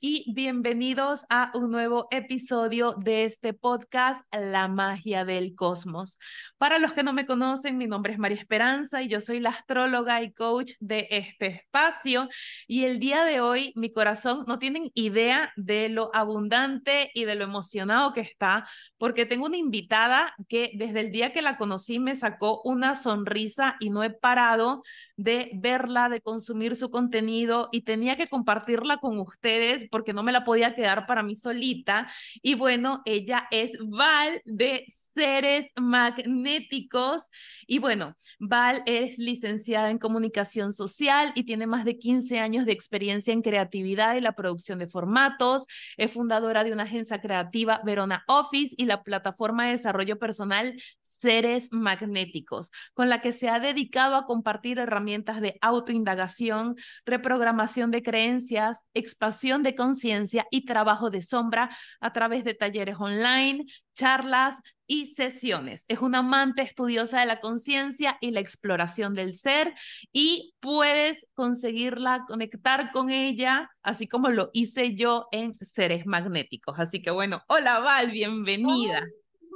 y bienvenidos a un nuevo episodio de este podcast, La magia del cosmos. Para los que no me conocen, mi nombre es María Esperanza y yo soy la astróloga y coach de este espacio. Y el día de hoy, mi corazón no tienen idea de lo abundante y de lo emocionado que está, porque tengo una invitada que desde el día que la conocí me sacó una sonrisa y no he parado de verla, de consumir su contenido y tenía que compartirla con ustedes porque no me la podía quedar para mí solita. Y bueno, ella es Val de seres magnéticos. Y bueno, Val es licenciada en comunicación social y tiene más de 15 años de experiencia en creatividad y la producción de formatos. Es fundadora de una agencia creativa, Verona Office, y la plataforma de desarrollo personal Seres Magnéticos, con la que se ha dedicado a compartir herramientas de autoindagación, reprogramación de creencias, expansión de conciencia y trabajo de sombra a través de talleres online, charlas y sesiones. Es una amante estudiosa de la conciencia y la exploración del ser y puedes conseguirla, conectar con ella, así como lo hice yo en Seres Magnéticos. Así que bueno, hola Val, bienvenida.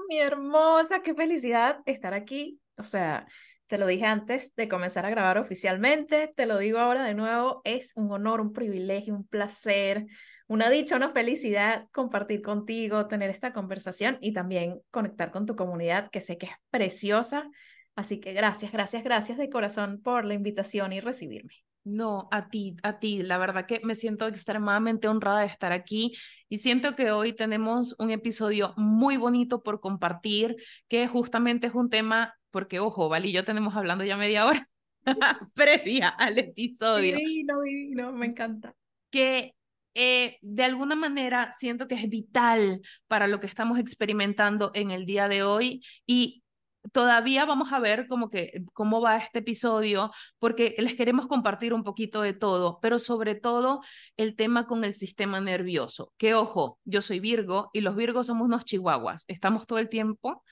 mi hermosa, qué felicidad estar aquí. O sea, te lo dije antes de comenzar a grabar oficialmente, te lo digo ahora de nuevo, es un honor, un privilegio, un placer una dicha, una felicidad compartir contigo, tener esta conversación y también conectar con tu comunidad, que sé que es preciosa. Así que gracias, gracias, gracias de corazón por la invitación y recibirme. No, a ti, a ti. La verdad que me siento extremadamente honrada de estar aquí y siento que hoy tenemos un episodio muy bonito por compartir, que justamente es un tema, porque ojo, Val y yo tenemos hablando ya media hora previa al episodio. Divino, divino, me encanta. Que eh, de alguna manera siento que es vital para lo que estamos experimentando en el día de hoy y todavía vamos a ver como que cómo va este episodio porque les queremos compartir un poquito de todo, pero sobre todo el tema con el sistema nervioso. Que ojo, yo soy Virgo y los Virgos somos unos chihuahuas, estamos todo el tiempo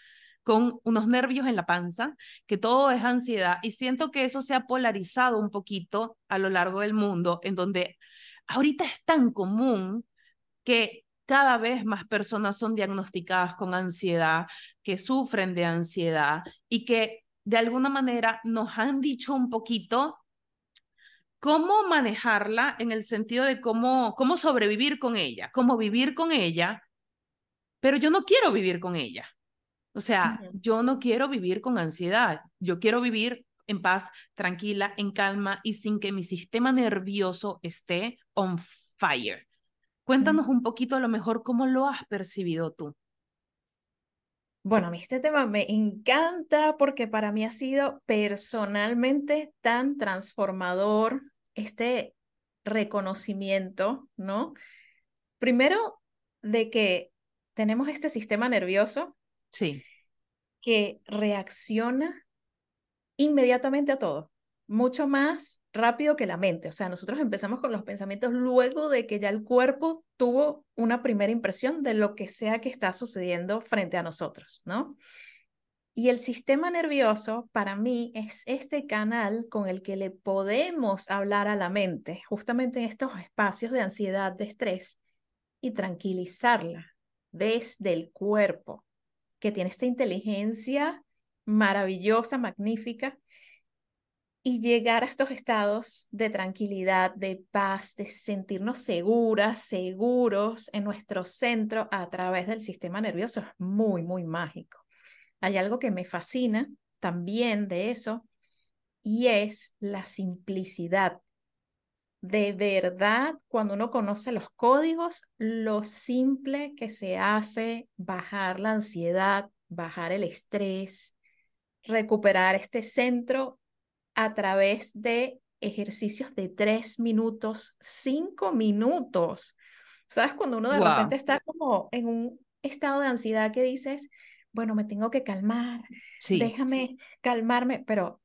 con unos nervios en la panza, que todo es ansiedad y siento que eso se ha polarizado un poquito a lo largo del mundo en donde ahorita es tan común que cada vez más personas son diagnosticadas con ansiedad, que sufren de ansiedad y que de alguna manera nos han dicho un poquito cómo manejarla en el sentido de cómo, cómo sobrevivir con ella, cómo vivir con ella, pero yo no quiero vivir con ella. O sea, yo no quiero vivir con ansiedad, yo quiero vivir en paz, tranquila, en calma y sin que mi sistema nervioso esté on fire. Cuéntanos un poquito a lo mejor cómo lo has percibido tú. Bueno, a mí este tema me encanta porque para mí ha sido personalmente tan transformador este reconocimiento, ¿no? Primero, de que tenemos este sistema nervioso sí. que reacciona inmediatamente a todo, mucho más rápido que la mente. O sea, nosotros empezamos con los pensamientos luego de que ya el cuerpo tuvo una primera impresión de lo que sea que está sucediendo frente a nosotros, ¿no? Y el sistema nervioso para mí es este canal con el que le podemos hablar a la mente, justamente en estos espacios de ansiedad, de estrés, y tranquilizarla desde el cuerpo, que tiene esta inteligencia maravillosa, magnífica, y llegar a estos estados de tranquilidad, de paz, de sentirnos seguras, seguros en nuestro centro a través del sistema nervioso es muy, muy mágico. Hay algo que me fascina también de eso y es la simplicidad de verdad, cuando uno conoce los códigos, lo simple que se hace bajar la ansiedad, bajar el estrés, recuperar este centro a través de ejercicios de tres minutos, cinco minutos. ¿Sabes? Cuando uno de repente está como en un estado de ansiedad que dices, bueno, me tengo que calmar, déjame calmarme, pero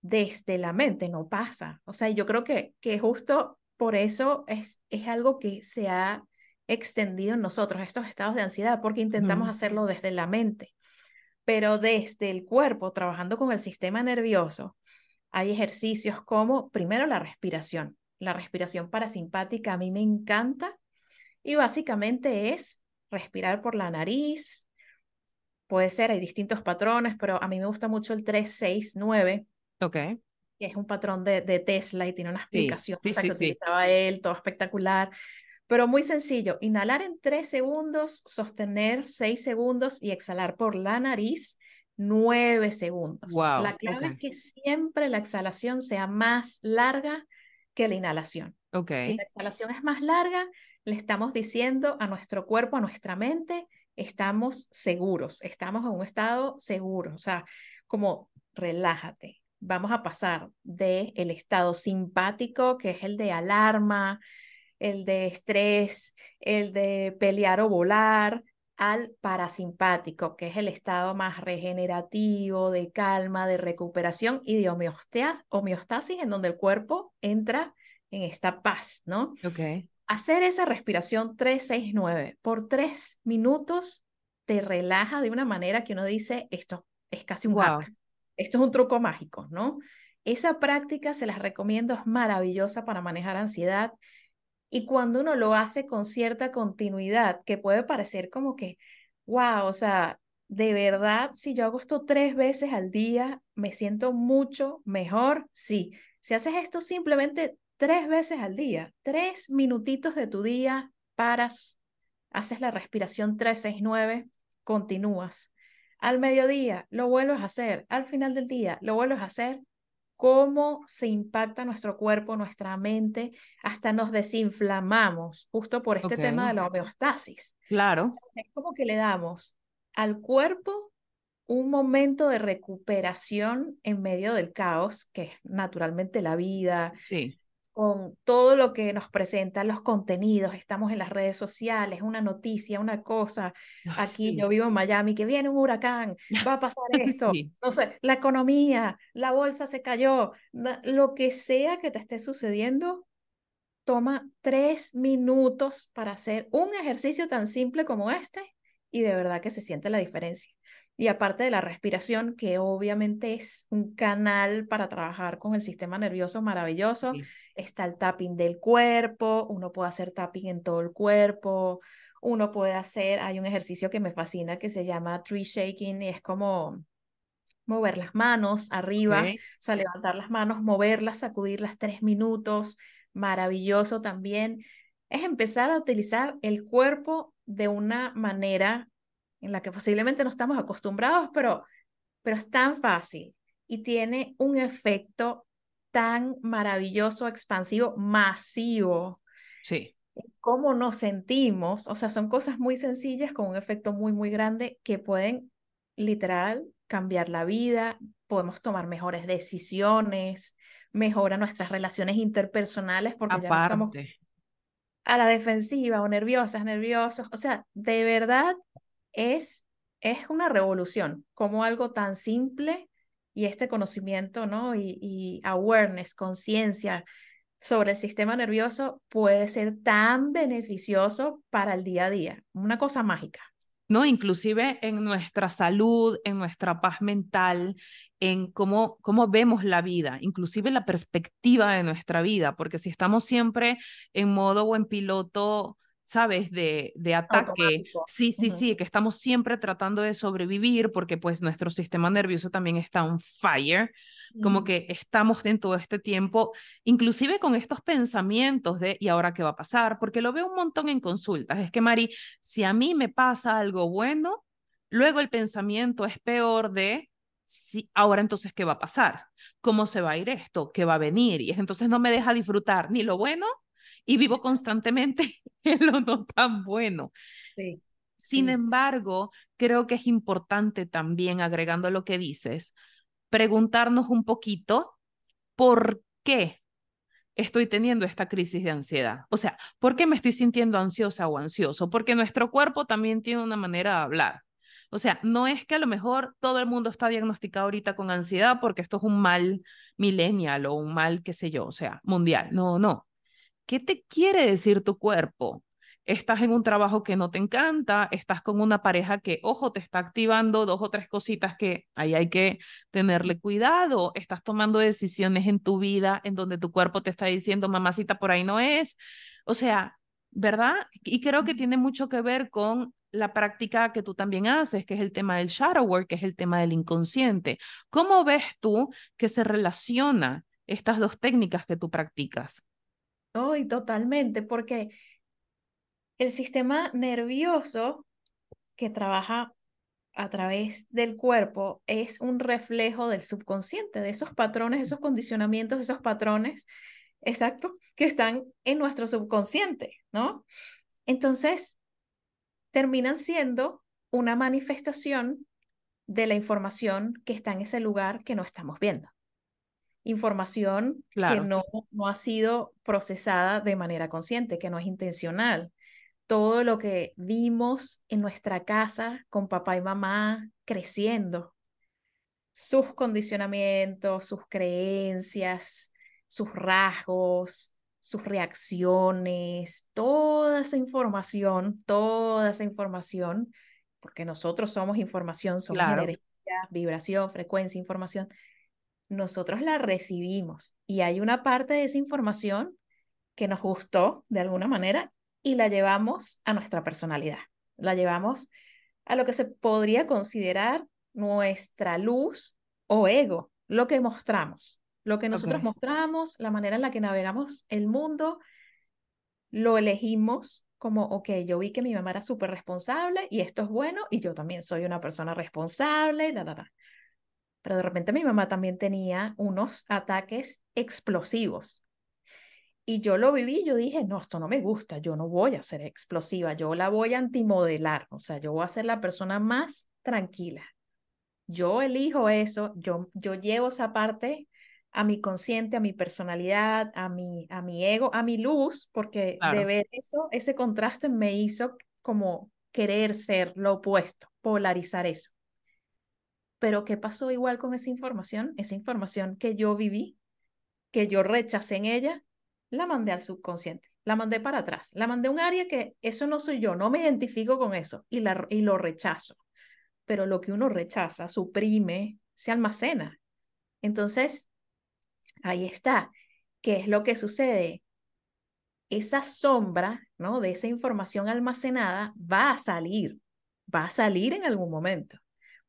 desde la mente no pasa. O sea, yo creo que, que justo por eso es, es algo que se ha extendido en nosotros, estos estados de ansiedad, porque intentamos hacerlo desde la mente, pero desde el cuerpo, trabajando con el sistema nervioso, hay ejercicios como, primero, la respiración. La respiración parasimpática a mí me encanta y básicamente es respirar por la nariz. Puede ser, hay distintos patrones, pero a mí me gusta mucho el 3, 6, 9. Ok. Que es un patrón de, de Tesla y tiene una explicación sí, que utilizaba él, todo espectacular. Pero muy sencillo, inhalar en 3 segundos, sostener 6 segundos y exhalar por la nariz nueve segundos. la clave es que siempre la exhalación sea más larga que la inhalación. Okay. Si la exhalación es más larga, le estamos diciendo a nuestro cuerpo, a nuestra mente, estamos seguros, estamos en un estado seguro, o sea, como relájate. Vamos a pasar del el estado simpático, que es el de alarma, el de estrés, el de pelear o volar, al parasimpático, que es el estado más regenerativo, de calma, de recuperación y de homeostasis, en donde el cuerpo entra en esta paz, ¿no? Ok. Hacer esa respiración 369 por tres minutos te relaja de una manera que uno dice, esto es casi un hack, esto es un truco mágico, ¿no? Esa práctica se las recomiendo, es maravillosa para manejar ansiedad y cuando uno lo hace con cierta continuidad, que puede parecer como que, wow, o sea, de verdad, si yo hago esto tres veces al día, me siento mucho mejor. Sí, si haces esto simplemente tres veces al día, tres minutitos de tu día, paras, haces la respiración 369, continúas. Al mediodía lo vuelves a hacer, al final del día lo vuelves a hacer cómo se impacta nuestro cuerpo, nuestra mente, hasta nos desinflamamos, justo por este tema de la homeostasis. Claro. Es como que le damos al cuerpo un momento de recuperación en medio del caos, que es naturalmente la vida, sí con todo lo que nos presentan los contenidos, estamos en las redes sociales, una noticia, una cosa, aquí yo vivo en Miami, que viene un huracán, va a pasar esto, no sé, la economía, la bolsa se cayó, lo que sea que te esté sucediendo, toma tres minutos para hacer un ejercicio tan simple como este y de verdad que se siente la diferencia. Y aparte de la respiración, que obviamente es un canal para trabajar con el sistema nervioso maravilloso, está el tapping del cuerpo, uno puede hacer tapping en todo el cuerpo, uno puede hacer, hay un ejercicio que me fascina que se llama tree shaking y es como mover las manos arriba, o sea, levantar las manos, moverlas, sacudirlas tres minutos, maravilloso también. Es empezar a utilizar el cuerpo de una manera en la que posiblemente no estamos acostumbrados, pero, pero es tan fácil y tiene un efecto tan maravilloso, expansivo, masivo. Sí. Cómo nos sentimos, o sea, son cosas muy sencillas con un efecto muy, muy grande que pueden literal cambiar la vida, podemos tomar mejores decisiones, mejora nuestras relaciones interpersonales porque ya no estamos a la defensiva o nerviosas, nerviosos, o sea, de verdad es, es una revolución, como algo tan simple y este conocimiento, ¿no? Y, y awareness, conciencia sobre el sistema nervioso puede ser tan beneficioso para el día a día, una cosa mágica. ¿no? Inclusive en nuestra salud, en nuestra paz mental, en cómo, cómo vemos la vida, inclusive la perspectiva de nuestra vida, porque si estamos siempre en modo o en piloto ¿sabes? De, de ataque. Sí, sí, sí, que estamos siempre tratando de sobrevivir porque pues nuestro sistema nervioso también está on fire, como mm. que estamos en todo este tiempo, inclusive con estos pensamientos de ¿y ahora qué va a pasar? Porque lo veo un montón en consultas. Es que, Mari, si a mí me pasa algo bueno, luego el pensamiento es peor de Sí, ahora entonces, ¿qué va a pasar? ¿Cómo se va a ir esto? ¿Qué va a venir? Y entonces no me deja disfrutar ni lo bueno y vivo constantemente en lo no tan bueno. Sí. Sin embargo, creo que es importante también, agregando lo que dices, preguntarnos un poquito por qué estoy teniendo esta crisis de ansiedad. O sea, ¿por qué me estoy sintiendo ansiosa o ansioso? Porque nuestro cuerpo también tiene una manera de hablar. O sea, no es que a lo mejor todo el mundo está diagnosticado ahorita con ansiedad porque esto es un mal millennial o un mal, qué sé yo, o sea, mundial. No, no. ¿Qué te quiere decir tu cuerpo? Estás en un trabajo que no te encanta, estás con una pareja que, ojo, te está activando dos o tres cositas que ahí hay que tenerle cuidado, estás tomando decisiones en tu vida en donde tu cuerpo te está diciendo, mamacita, por ahí no es. O sea, ¿verdad? Y creo que tiene mucho que ver con la práctica que tú también haces, que es el tema del shadow work, que es el tema del inconsciente. ¿Cómo ves tú que se relaciona estas dos técnicas que tú practicas? Oh, totalmente, porque el sistema nervioso que trabaja a través del cuerpo es un reflejo del subconsciente, de esos patrones, esos condicionamientos, esos patrones, exacto, que están en nuestro subconsciente, ¿no? Entonces, terminan siendo una manifestación de la información que está en ese lugar que no estamos viendo. Información que no, no ha sido procesada de manera consciente, que no es intencional. Todo lo que vimos en nuestra casa con papá y mamá creciendo, sus condicionamientos, sus creencias, sus rasgos, sus reacciones, toda esa información, toda esa información, porque nosotros somos información, somos energía, vibración, frecuencia, información, nosotros la recibimos y hay una parte de esa información que nos gustó de alguna manera y la llevamos a nuestra personalidad, la llevamos a lo que se podría considerar nuestra luz o ego, lo que mostramos. Lo que nosotros mostramos, la manera en la que navegamos el mundo, lo elegimos como, ok, yo vi que mi mamá era súper responsable y esto es bueno y yo también soy una persona responsable, da, da, da. Pero de repente mi mamá también tenía unos ataques explosivos. Y yo lo viví, yo dije, no, esto no me gusta, yo no voy a ser explosiva, yo la voy a antimodelar, o sea, yo voy a ser la persona más tranquila. Yo elijo eso, yo, yo llevo esa parte a mi consciente, a mi personalidad, a mi, a mi ego, a mi luz, porque de ver eso, ese contraste me hizo como querer ser lo opuesto, polarizar eso. Pero ¿qué pasó igual con esa información? Esa información que yo viví, que yo rechacé en ella, la mandé al subconsciente, la mandé para atrás, la mandé a un área que eso no soy yo, no me identifico con eso y, la, y lo rechazo. Pero lo que uno rechaza, suprime, se almacena. Entonces, Ahí está. ¿Qué es lo que sucede? Esa sombra, ¿no? De esa información almacenada va a salir, va a salir en algún momento.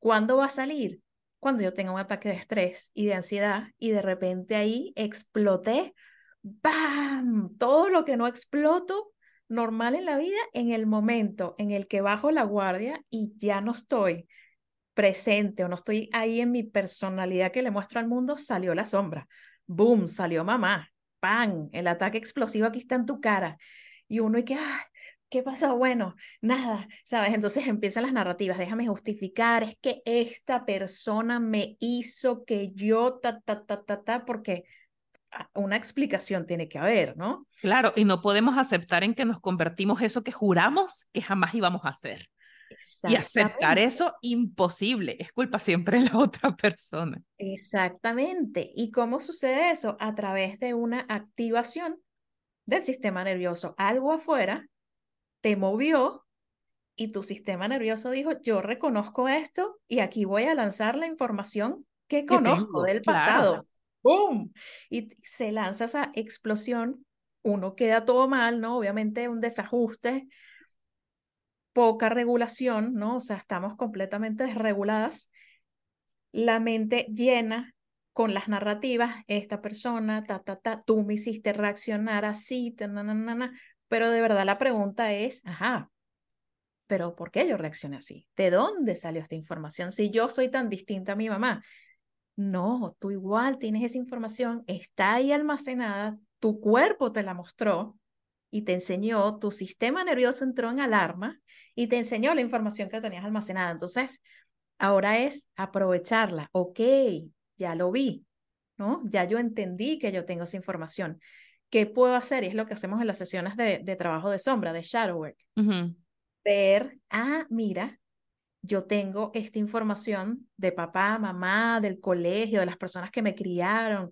¿Cuándo va a salir? Cuando yo tenga un ataque de estrés y de ansiedad y de repente ahí exploté, ¡bam! Todo lo que no exploto normal en la vida, en el momento en el que bajo la guardia y ya no estoy presente o no estoy ahí en mi personalidad que le muestro al mundo, salió la sombra boom, salió mamá, ¡pam! El ataque explosivo aquí está en tu cara. Y uno y que, ¿qué pasó? Bueno, nada, ¿sabes? Entonces empiezan las narrativas, déjame justificar, es que esta persona me hizo que yo, ta, ta, ta, ta, ta, porque ah, una explicación tiene que haber, ¿no? Claro, y no podemos aceptar en que nos convertimos eso que juramos que jamás íbamos a hacer. Y aceptar eso, imposible, es culpa siempre de la otra persona. Exactamente. ¿Y cómo sucede eso? A través de una activación del sistema nervioso. Algo afuera te movió y tu sistema nervioso dijo, yo reconozco esto y aquí voy a lanzar la información que conozco del pasado. ¡Bum! Y se lanza esa explosión, uno queda todo mal, ¿no? Obviamente un desajuste, poca regulación, ¿no? O sea, estamos completamente desreguladas. La mente llena con las narrativas, esta persona, ta, ta, ta, tú me hiciste reaccionar así, ta, na, na, na, pero de verdad la pregunta es, ajá, pero ¿por qué yo reaccioné así? ¿De dónde salió esta información? Si yo soy tan distinta a mi mamá. No, tú igual tienes esa información, está ahí almacenada, tu cuerpo te la mostró y te enseñó, tu sistema nervioso entró en alarma y te enseñó la información que tenías almacenada. Entonces, ahora es aprovecharla. Ok, ya lo vi, ¿no? Ya yo entendí que yo tengo esa información. ¿Qué puedo hacer? Y es lo que hacemos en las sesiones de, de trabajo de sombra, de shadow work. Ver, ah, mira, yo tengo esta información de papá, mamá, del colegio, de las personas que me criaron,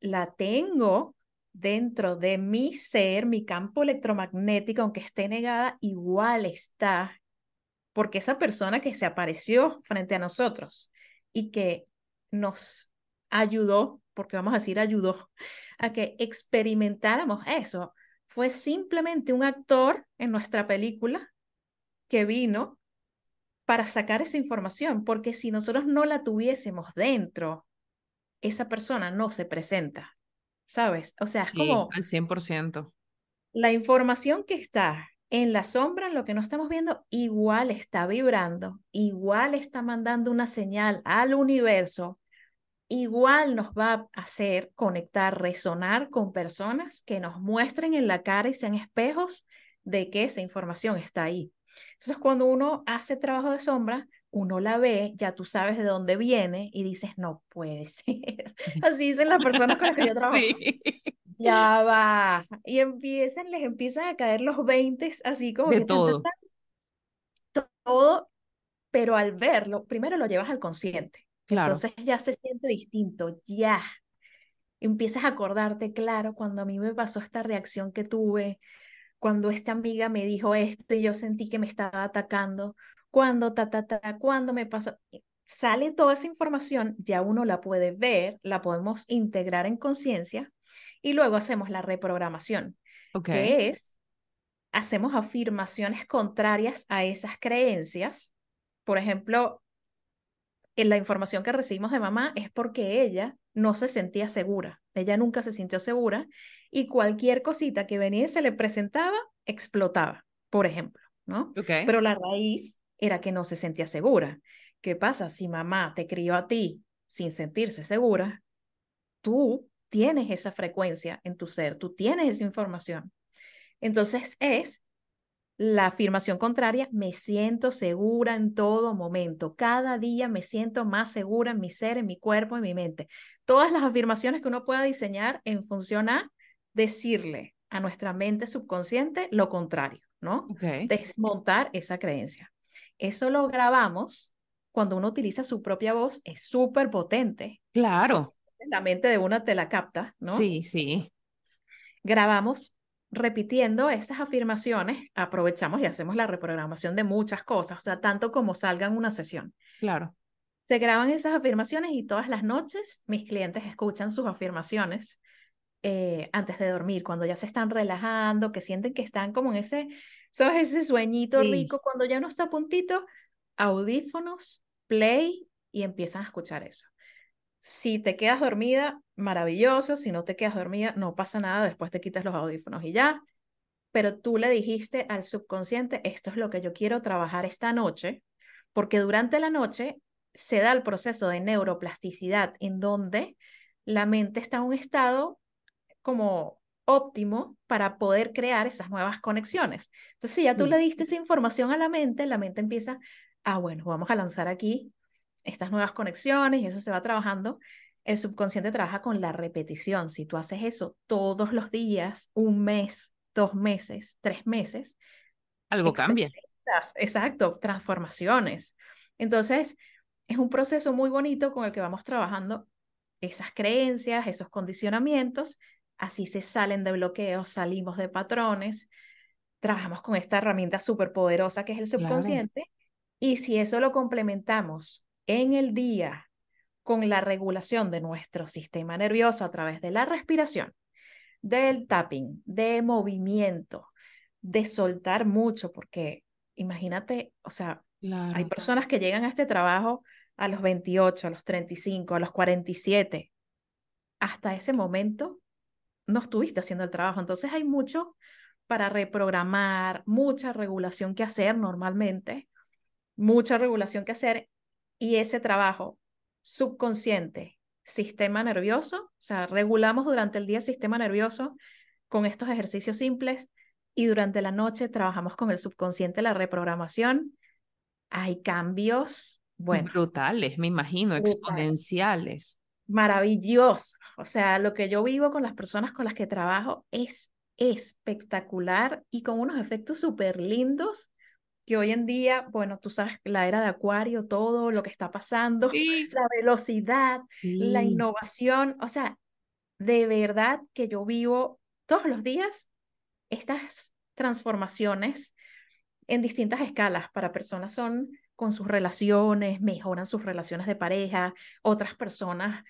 la tengo dentro de mi ser, mi campo electromagnético, aunque esté negada, igual está, porque esa persona que se apareció frente a nosotros y que nos ayudó, porque vamos a decir ayudó, a que experimentáramos eso, fue simplemente un actor en nuestra película que vino para sacar esa información, porque si nosotros no la tuviésemos dentro, esa persona no se presenta, ¿sabes? O sea, es como... Al 100%. La información que está en la sombra, lo que no estamos viendo, igual está vibrando, igual está mandando una señal al universo, igual nos va a hacer conectar, resonar con personas que nos muestren en la cara y sean espejos de que esa información está ahí. Entonces, cuando uno hace trabajo de sombra, uno la ve, ya tú sabes de dónde viene y dices, no puede ser. Así dicen las personas con las que yo trabajo. Ya va. Y empiezan, les empiezan a caer los 20 así como de todo. todo, pero al verlo, primero lo llevas al consciente. Entonces ya se siente distinto, ya. Empiezas a acordarte, claro, cuando a mí me pasó esta reacción que tuve, cuando esta amiga me dijo esto y yo sentí que me estaba atacando, cuando ta, ta, ta, cuando me pasó, sale toda esa información, ya uno la puede ver, la podemos integrar en conciencia y luego hacemos la reprogramación, que es, hacemos afirmaciones contrarias a esas creencias. Por ejemplo, la información que recibimos de mamá es porque ella no se sentía segura, ella nunca se sintió segura y cualquier cosita que venía y se le presentaba, explotaba, por ejemplo, ¿no? Pero la raíz era que no se sentía segura. ¿Qué pasa? Si mamá te crió a ti sin sentirse segura, tú tienes esa frecuencia en tu ser, tú tienes esa información. Entonces es la afirmación contraria, me siento segura en todo momento. Cada día me siento más segura en mi ser, en mi cuerpo, en mi mente. Todas las afirmaciones que uno pueda diseñar en función a decirle a nuestra mente subconsciente lo contrario, ¿no? Desmontar esa creencia. Eso lo grabamos cuando uno utiliza su propia voz, es súper potente. Claro. La mente de una te la capta, ¿no? Sí, sí. Grabamos repitiendo estas afirmaciones, aprovechamos y hacemos la reprogramación de muchas cosas, o sea, tanto como salga en una sesión. Claro. Se graban esas afirmaciones y todas las noches mis clientes escuchan sus afirmaciones eh, antes de dormir, cuando ya se están relajando, que sienten que están como en ese, ¿sabes? Ese sueñito rico, cuando ya no está a puntito, audífonos, play y empiezan a escuchar eso. Si te quedas dormida, maravilloso. Si no te quedas dormida, no pasa nada. Después te quitas los audífonos y ya. Pero tú le dijiste al subconsciente, esto es lo que yo quiero trabajar esta noche, porque durante la noche se da el proceso de neuroplasticidad en donde la mente está en un estado como óptimo para poder crear esas nuevas conexiones. Entonces, si ya tú le diste esa información a la mente, la mente empieza, ah, bueno, vamos a lanzar aquí estas nuevas conexiones y eso se va trabajando. El subconsciente trabaja con la repetición. Si tú haces eso todos los días, un mes, dos meses, tres meses, algo cambia. Exacto, transformaciones. Entonces, es un proceso muy bonito con el que vamos trabajando esas creencias, esos condicionamientos Así se salen de bloqueos, salimos de patrones, trabajamos con esta herramienta súper poderosa que es el subconsciente. Y si eso lo complementamos en el día con la regulación de nuestro sistema nervioso a través de la respiración, del tapping, de movimiento, de soltar mucho, porque imagínate, o sea, hay personas que llegan a este trabajo a los 28, a los 35, a los 47. Hasta ese momento no estuviste haciendo el trabajo. Entonces hay mucho para reprogramar, mucha regulación que hacer normalmente, mucha regulación que hacer y ese trabajo subconsciente, sistema nervioso, o sea, regulamos durante el día el sistema nervioso con estos ejercicios simples y durante la noche trabajamos con el subconsciente, la reprogramación. Hay cambios, bueno. Brutales, me imagino, exponenciales. Maravilloso. O sea, lo que yo vivo con las personas con las que trabajo es espectacular y con unos efectos súper lindos que hoy en día, bueno, tú sabes, la era de Acuario, todo lo que está pasando, la velocidad, la innovación, o sea, de verdad que yo vivo todos los días estas transformaciones en distintas escalas. Para personas son con sus relaciones, mejoran sus relaciones de pareja, otras personas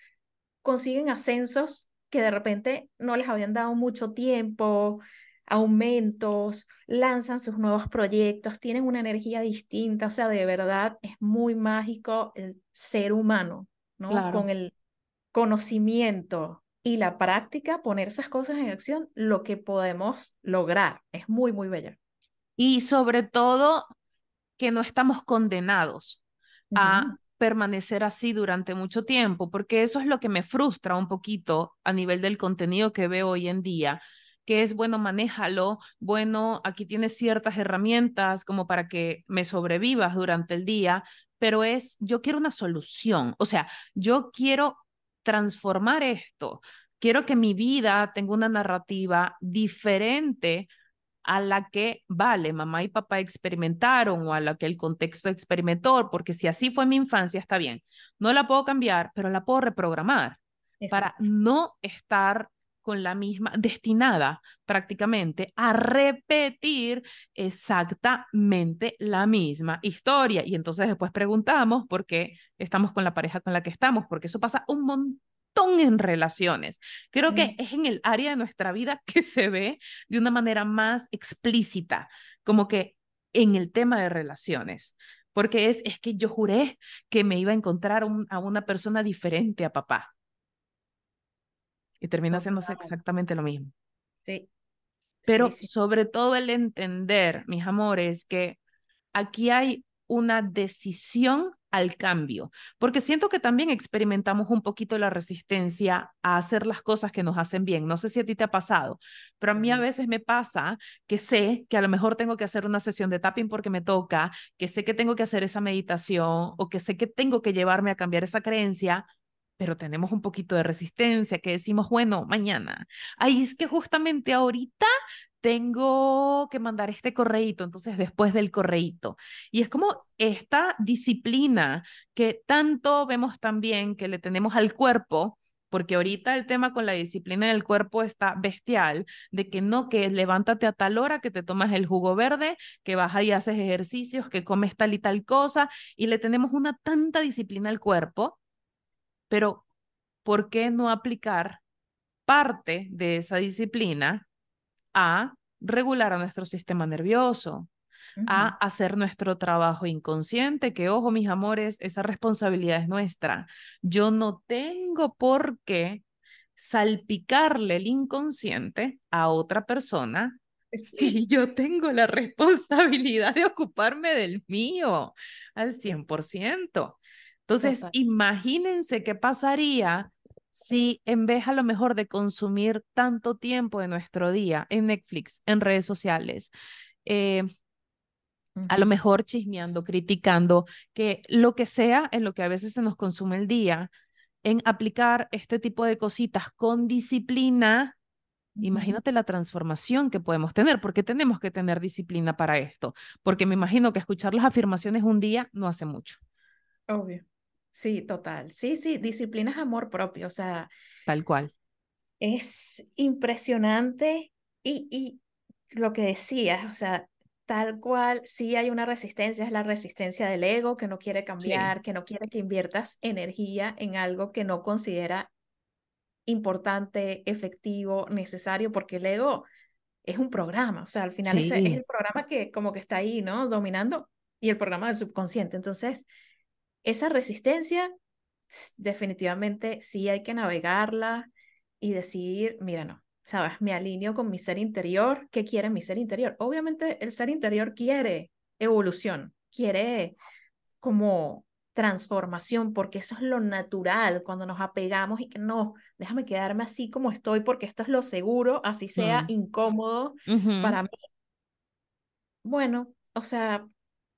consiguen ascensos que de repente no les habían dado mucho tiempo, aumentos, lanzan sus nuevos proyectos, tienen una energía distinta, o sea, de verdad es muy mágico el ser humano, ¿no? Con el conocimiento y la práctica, poner esas cosas en acción, lo que podemos lograr. Es muy, muy bello. Y sobre todo, que no estamos condenados a permanecer así durante mucho tiempo, porque eso es lo que me frustra un poquito a nivel del contenido que veo hoy en día, que es, bueno, manéjalo, bueno, aquí tienes ciertas herramientas como para que me sobrevivas durante el día, pero es, yo quiero una solución, o sea, yo quiero transformar esto. Quiero que mi vida tenga una narrativa diferente a la que, vale, mamá y papá experimentaron o a la que el contexto experimentó, porque si así fue mi infancia, está bien. No la puedo cambiar, pero la puedo reprogramar para no estar con la misma, destinada prácticamente a repetir exactamente la misma historia. Y entonces después preguntamos por qué estamos con la pareja con la que estamos, porque eso pasa un montón en relaciones. Creo que es en el área de nuestra vida que se ve de una manera más explícita, como que en el tema de relaciones. Porque es, es que yo juré que me iba a encontrar a una persona diferente a papá y termina haciéndose exactamente lo mismo. Sí. Pero sobre todo el entender, mis amores, que aquí hay una decisión al cambio, porque siento que también experimentamos un poquito la resistencia a hacer las cosas que nos hacen bien. No sé si a ti te ha pasado, pero a mí a veces me pasa que sé que a lo mejor tengo que hacer una sesión de tapping porque me toca, que sé que tengo que hacer esa meditación o que sé que tengo que llevarme a cambiar esa creencia, pero tenemos un poquito de resistencia, que decimos, bueno, mañana. Ahí es que justamente ahorita tengo que mandar este correíto, entonces después del correíto. Y es como esta disciplina que tanto vemos también que le tenemos al cuerpo, porque ahorita el tema con la disciplina del cuerpo está bestial, de que no, que levántate a tal hora, que te tomas el jugo verde, que vas y haces ejercicios, que comes tal y tal cosa, y le tenemos una tanta disciplina al cuerpo pero, ¿por qué no aplicar parte de esa disciplina a regular a nuestro sistema nervioso, a hacer nuestro trabajo inconsciente, que ojo, mis amores, esa responsabilidad es nuestra. Yo no tengo por qué salpicarle el inconsciente a otra persona si yo tengo la responsabilidad de ocuparme del mío al 100%. Entonces, imagínense qué pasaría si en vez a lo mejor de consumir tanto tiempo de nuestro día en Netflix, en redes sociales, eh, a lo mejor chismeando, criticando, que lo que sea en lo que a veces se nos consume el día, en aplicar este tipo de cositas con disciplina, Imagínate la transformación que podemos tener, porque tenemos que tener disciplina para esto, porque me imagino que escuchar las afirmaciones un día no hace mucho. Obvio. Sí, total. Sí, sí, disciplina es amor propio, o sea. Tal cual. Es impresionante y, y lo que decías, o sea, tal cual, sí hay una resistencia, es la resistencia del ego que no quiere cambiar, que no quiere que inviertas energía en algo que no considera importante, efectivo, necesario, porque el ego es un programa, o sea, al final es el programa que como que está ahí, ¿no? Dominando y el programa del subconsciente. Entonces, esa resistencia definitivamente sí hay que navegarla y decir, mira, no, ¿sabes? Me alineo con mi ser interior. ¿Qué quiere mi ser interior? Obviamente el ser interior quiere evolución, quiere como transformación, porque eso es lo natural cuando nos apegamos y que no, déjame quedarme así como estoy porque esto es lo seguro, así sea incómodo para mí. Bueno, o sea,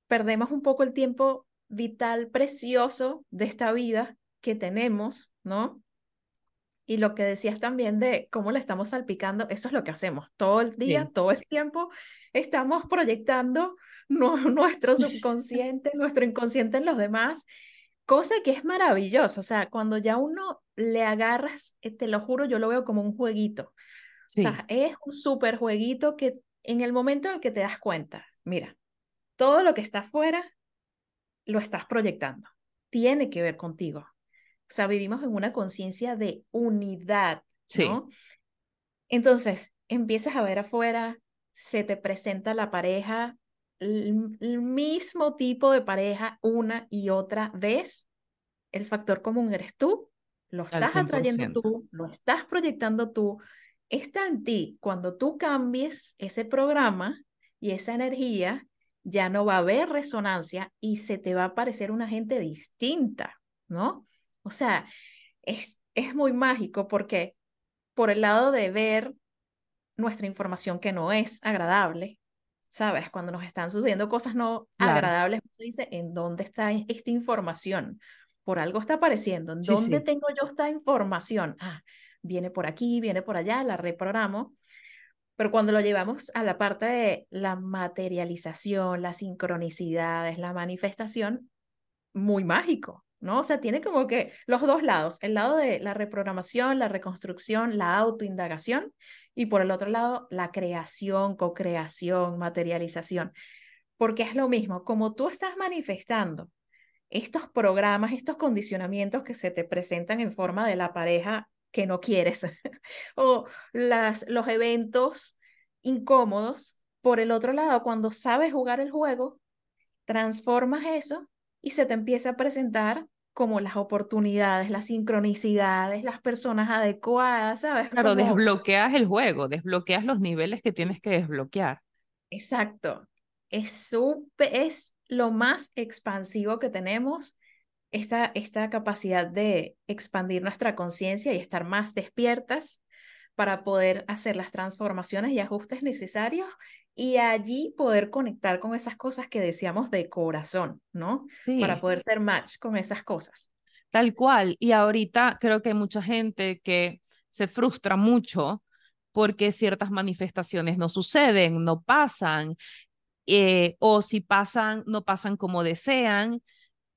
perdemos un poco el tiempo vital precioso de esta vida que tenemos, ¿no? Y lo que decías también de cómo le estamos salpicando, eso es lo que hacemos todo el día, todo el tiempo. Estamos proyectando nu- nuestro subconsciente, nuestro inconsciente en los demás, cosa que es maravilloso. O sea, cuando ya uno le agarras, eh, te lo juro, yo lo veo como un jueguito. O Sí. sea, es un súper jueguito que en el momento en el que te das cuenta, mira, todo lo que está afuera lo estás proyectando. Tiene que ver contigo. O sea, vivimos en una conciencia de unidad, Sí. ¿no? Entonces, empiezas a ver afuera, se te presenta la pareja, el, el mismo tipo de pareja una y otra vez. El factor común eres tú, lo estás atrayendo 100%. tú, lo estás proyectando tú. Está en ti. Cuando tú cambies ese programa y esa energía, ya no va a haber resonancia y se te va a aparecer una gente distinta, ¿no? O sea, es, es muy mágico porque por el lado de ver nuestra información que no es agradable, ¿sabes? Cuando nos están sucediendo cosas no Claro. agradables, uno dice, ¿en dónde está esta información? Por algo está apareciendo. ¿En Sí, dónde sí. tengo yo esta información? Ah, viene por aquí, viene por allá, la reprogramo. Pero cuando lo llevamos a la parte de la materialización, las sincronicidades, la manifestación, muy mágico, ¿no? O sea, tiene como que los dos lados, el lado de la reprogramación, la reconstrucción, la autoindagación y por el otro lado, la creación, co-creación, materialización, porque es lo mismo, como tú estás manifestando estos programas, estos condicionamientos que se te presentan en forma de la pareja que no quieres o las, los eventos incómodos, por el otro lado, cuando sabes jugar el juego, transformas eso y se te empieza a presentar como las oportunidades, las sincronicidades, las personas adecuadas, ¿sabes? Claro, Como, desbloqueas el juego, desbloqueas los niveles que tienes que desbloquear. exacto, es, súper- es lo más expansivo que tenemos, esta, esta capacidad de expandir nuestra conciencia y estar más despiertas para poder hacer las transformaciones y ajustes necesarios y allí poder conectar con esas cosas que decíamos de corazón, ¿no? Para poder ser match con esas cosas. Tal cual. Y ahorita creo que hay mucha gente que se frustra mucho porque ciertas manifestaciones no suceden, no pasan, eh, o si pasan, no pasan como desean.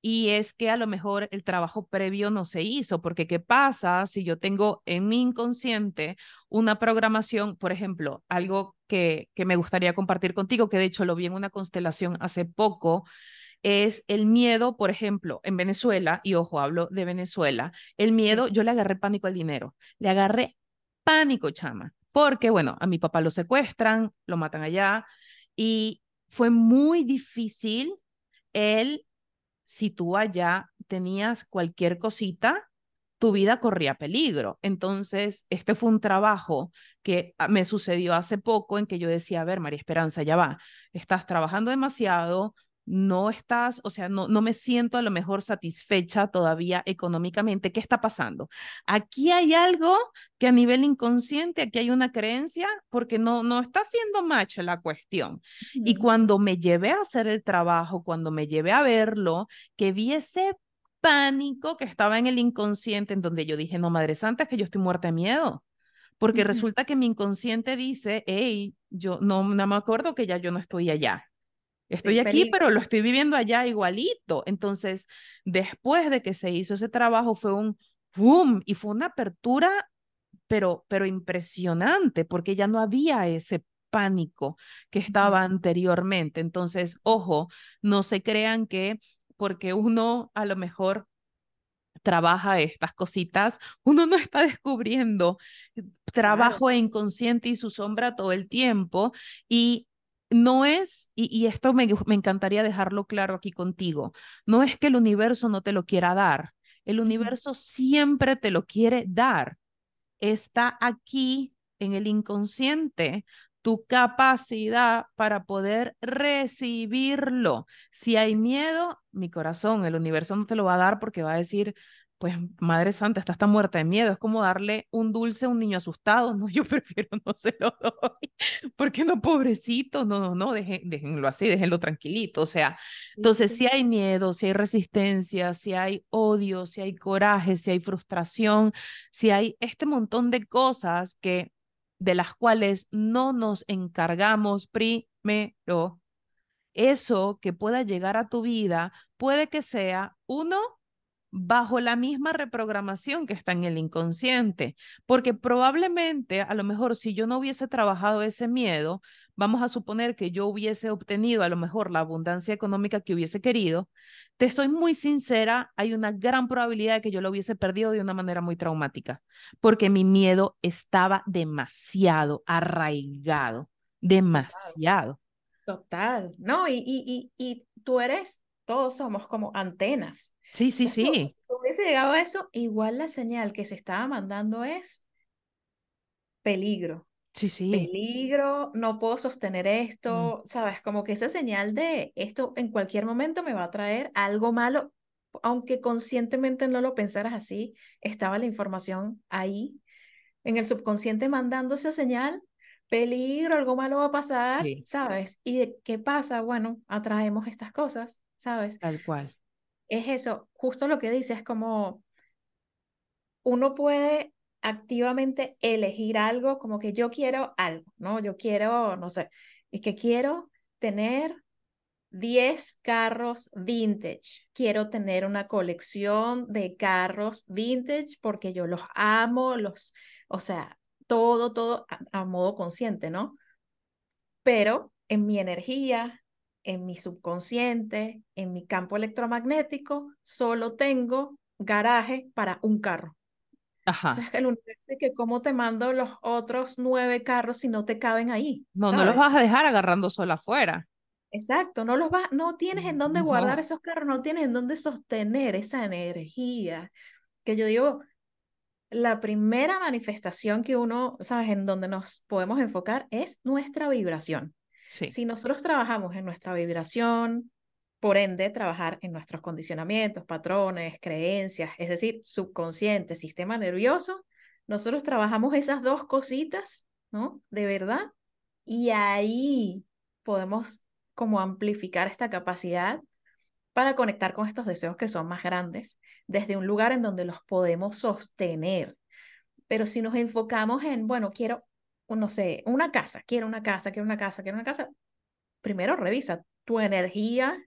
Y es que a lo mejor el trabajo previo no se hizo, porque ¿qué pasa si yo tengo en mi inconsciente una programación, por ejemplo, algo que, que me gustaría compartir contigo, que de hecho lo vi en una constelación hace poco, es el miedo, por ejemplo, en Venezuela, y ojo, hablo de Venezuela, el miedo, yo le agarré pánico al dinero, le agarré pánico, chama, porque bueno, a mi papá lo secuestran, lo matan allá, y fue muy difícil el, si tú allá tenías cualquier cosita, tu vida corría peligro. Entonces, este fue un trabajo que ah, me sucedió hace poco en que yo decía, a ver, María Esperanza, ya va, estás trabajando demasiado, no estás, o sea, no, no me siento a lo mejor satisfecha todavía económicamente. ¿Qué está pasando? Aquí hay algo que a nivel inconsciente, aquí hay una creencia, porque no, no está haciendo match la cuestión. Y cuando me llevé a hacer el trabajo, cuando me llevé a verlo, que vi ese pánico que estaba en el inconsciente, en donde yo dije, no, Madre Santa, es que yo estoy muerta de miedo. Porque resulta que mi inconsciente dice, hey, yo no, no me acuerdo que ya yo no estoy allá. Estoy Sí, aquí, pero lo estoy viviendo allá igualito. Entonces, después de que se hizo ese trabajo, fue un boom y fue una apertura, pero, pero impresionante, porque ya no había ese pánico que estaba anteriormente. Entonces, ojo, no se crean que porque uno a lo mejor trabaja estas cositas, uno no está descubriendo Claro. trabajo inconsciente y su sombra todo el tiempo y no es, y, y esto me, me encantaría dejarlo claro aquí contigo, no es que el universo no te lo quiera dar, el universo siempre te lo quiere dar, está aquí en el inconsciente tu capacidad para poder recibirlo. Si hay miedo, mi corazón, el universo no te lo va a dar porque va a decir, pues Madre Santa, está muerta de miedo. Es como darle un dulce a un niño asustado. No, yo prefiero no se lo doy. porque no, pobrecito? No, no, no, déjenlo así, déjenlo tranquilito. O sea, entonces si hay miedo, si hay resistencia, si hay odio, si hay coraje, si hay frustración, si hay este montón de cosas que de las cuales no nos encargamos primero, eso que pueda llegar a tu vida puede que sea uno bajo la misma reprogramación que está en el inconsciente, porque probablemente, a lo mejor, si yo no hubiese trabajado ese miedo, vamos a suponer que yo hubiese obtenido a lo mejor la abundancia económica que hubiese querido, te estoy muy sincera, hay una gran probabilidad de que yo lo hubiese perdido de una manera muy traumática, porque mi miedo estaba demasiado arraigado, demasiado. Total, no, y, y, y, tú eres, todos somos como antenas. Sí, sí, sí. Si hubiese llegado a eso, igual la señal que se estaba mandando es peligro. Sí, sí. Peligro, no puedo sostener mm. esto, ¿sabes? Como que esa señal de esto en cualquier momento me va a traer algo malo, aunque conscientemente no lo pensaras así, estaba la información ahí, en el subconsciente mandando esa señal, peligro, algo malo va a pasar, ¿sabes? ¿Y qué pasa? Bueno, atraemos estas cosas, ¿sabes? Tal cual. Es eso, justo lo que dices, como uno puede activamente elegir algo, como que yo quiero algo, ¿no? Yo quiero, no sé, es que quiero tener 10 carros vintage. Quiero tener una colección de carros vintage porque yo los amo, los, o sea, todo, todo a, a modo consciente, ¿no? Pero en mi energía, en mi subconsciente, en mi campo electromagnético, solo tengo garaje para un carro. Ajá. O sea, el universo que cómo te mando los otros nueve carros si no te caben ahí. No, no los vas a dejar agarrando sola afuera. Exacto, no los vas, no tienes en dónde guardar esos carros, no tienes en dónde sostener esa energía. Que yo digo, la primera manifestación que uno, sabes, en donde nos podemos enfocar es nuestra vibración. Sí. Si nosotros trabajamos en nuestra vibración, por ende, trabajar en nuestros condicionamientos, patrones, creencias, es decir, subconsciente, sistema nervioso. Nosotros trabajamos esas dos cositas, ¿no? De verdad. Y ahí podemos como amplificar esta capacidad para conectar con estos deseos que son más grandes, desde un lugar en donde los podemos sostener. Pero si nos enfocamos en, bueno, quiero, no sé, una casa, quiero una casa, quiero una casa, quiero una casa, primero revisa tu energía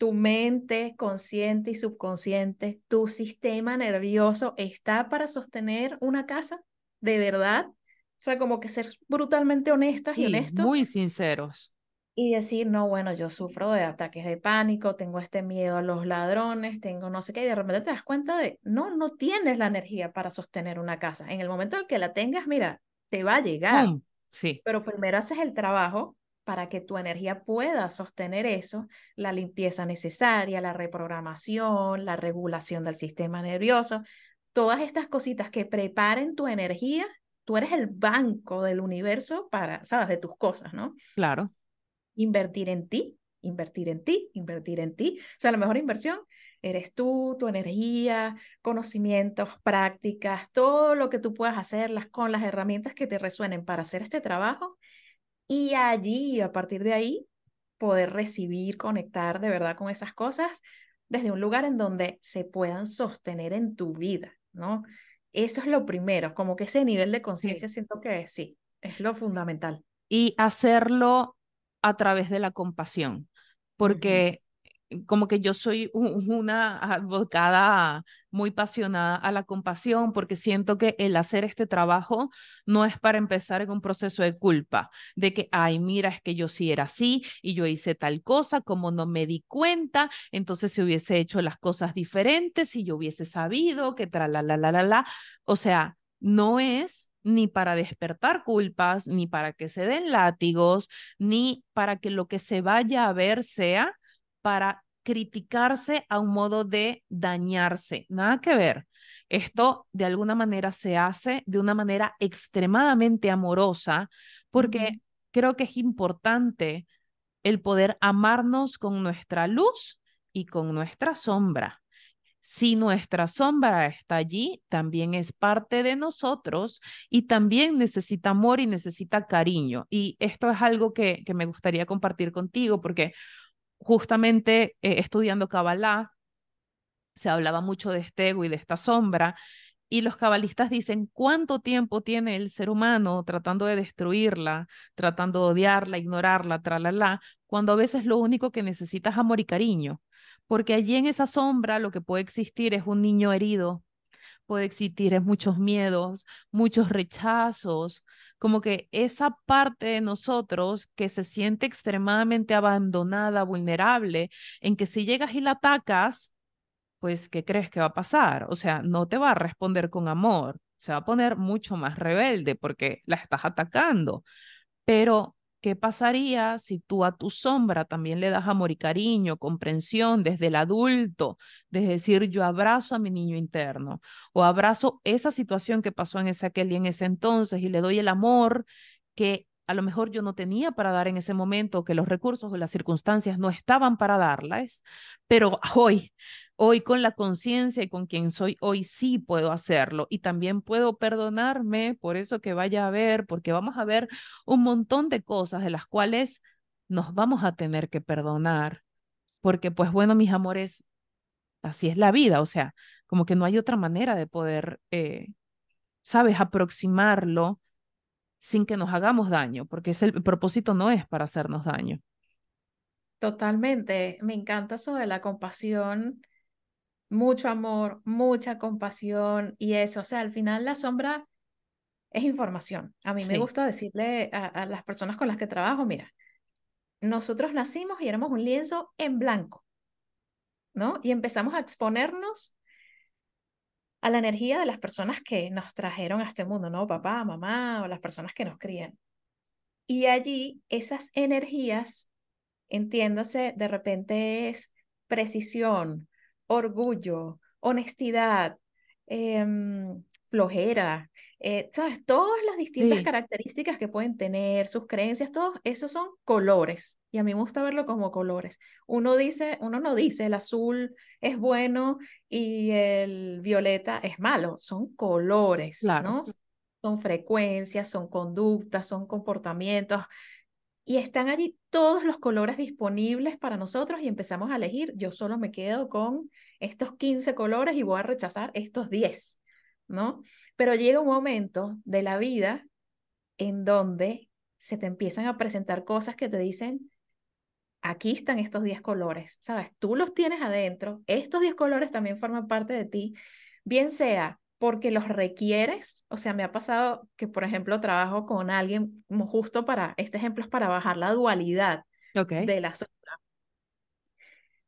tu mente consciente y subconsciente, tu sistema nervioso está para sostener una casa, de verdad. O sea, como que ser brutalmente honestas y honestos. Muy sinceros. Y decir, no, bueno, yo sufro de ataques de pánico, tengo este miedo a los ladrones, tengo no sé qué, y de repente te das cuenta de, no, no tienes la energía para sostener una casa. En el momento en que la tengas, mira, te va a llegar. Sí. Pero primero haces el trabajo para que tu energía pueda sostener eso, la limpieza necesaria, la reprogramación, la regulación del sistema nervioso, todas estas cositas que preparen tu energía, tú eres el banco del universo para, sabes, de tus cosas, ¿no? Claro. Invertir en ti, invertir en ti, invertir en ti. O sea, la mejor inversión eres tú, tu energía, conocimientos, prácticas, todo lo que tú puedas hacer con las herramientas que te resuenen para hacer este trabajo y allí, a partir de ahí, poder recibir, conectar de verdad con esas cosas desde un lugar en donde se puedan sostener en tu vida, ¿no? Eso es lo primero, como que ese nivel de conciencia siento que sí, es lo fundamental. Y hacerlo a través de la compasión, porque como que yo soy una abocada muy apasionada a la compasión porque siento que el hacer este trabajo no es para empezar en un proceso de culpa, de que, ay, mira, es que yo sí era así y yo hice tal cosa, como no me di cuenta, entonces se hubiese hecho las cosas diferentes y yo hubiese sabido que tra la la la la la, o sea, no es ni para despertar culpas, ni para que se den látigos, ni para que lo que se vaya a ver sea para criticarse a un modo de dañarse. Nada que ver. Esto de alguna manera se hace de una manera extremadamente amorosa porque creo que es importante el poder amarnos con nuestra luz y con nuestra sombra. Si nuestra sombra está allí, también es parte de nosotros y también necesita amor y necesita cariño. Y esto es algo que, que me gustaría compartir contigo porque justamente eh, estudiando Kabbalah, se hablaba mucho de este ego y de esta sombra, y los cabalistas dicen cuánto tiempo tiene el ser humano tratando de destruirla, tratando de odiarla, ignorarla, tralala, cuando a veces lo único que necesita es amor y cariño, porque allí en esa sombra lo que puede existir es un niño herido, puede existir es muchos miedos, muchos rechazos, como que esa parte de nosotros que se siente extremadamente abandonada, vulnerable, en que si llegas y la atacas, pues, ¿qué crees que va a pasar? O sea, no te va a responder con amor, se va a poner mucho más rebelde porque la estás atacando. Pero, ¿qué pasaría si tú a tu sombra también le das amor y cariño, comprensión desde el adulto? De decir, yo abrazo a mi niño interno o abrazo esa situación que pasó en ese aquel y en ese entonces y le doy el amor que a lo mejor yo no tenía para dar en ese momento, que los recursos o las circunstancias no estaban para darlas, pero hoy Hoy con la conciencia y con quien soy, hoy sí puedo hacerlo y también puedo perdonarme por eso que vaya a ver, porque vamos a ver un montón de cosas de las cuales nos vamos a tener que perdonar, porque pues bueno, mis amores, así es la vida, o sea, como que no hay otra manera de poder, eh, sabes, aproximarlo sin que nos hagamos daño, porque es el, el propósito no es para hacernos daño. Totalmente, me encanta eso de la compasión mucho amor, mucha compasión y eso. O sea, al final la sombra es información. A mí me gusta decirle a, las personas con las que trabajo, mira, nosotros nacimos y éramos un lienzo en blanco, ¿no? Y empezamos a exponernos a la energía de las personas que nos trajeron a este mundo, ¿no? Papá, mamá o las personas que nos crían. Y allí esas energías, entiéndase, de repente es precisión, orgullo, honestidad, em, flojera, eh, ¿sabes? Todas las distintas características que pueden tener, sus creencias, todos esos son colores. Y a mí me gusta verlo como colores. Uno dice, uno no dice el azul es bueno y el violeta es malo. Son colores, ¿no? Son frecuencias, son conductas, son comportamientos y están allí todos los colores disponibles para nosotros y empezamos a elegir. Yo solo me quedo con estos 15 colores y voy a rechazar estos 10, ¿no? Pero llega un momento de la vida en donde se te empiezan a presentar cosas que te dicen, aquí están estos 10 colores, ¿sabes? Tú los tienes adentro, estos 10 colores también forman parte de ti, bien sea porque los requieres. O sea, me ha pasado que, por ejemplo, trabajo con alguien, justo para, este ejemplo es para bajar la dualidad de la sombra.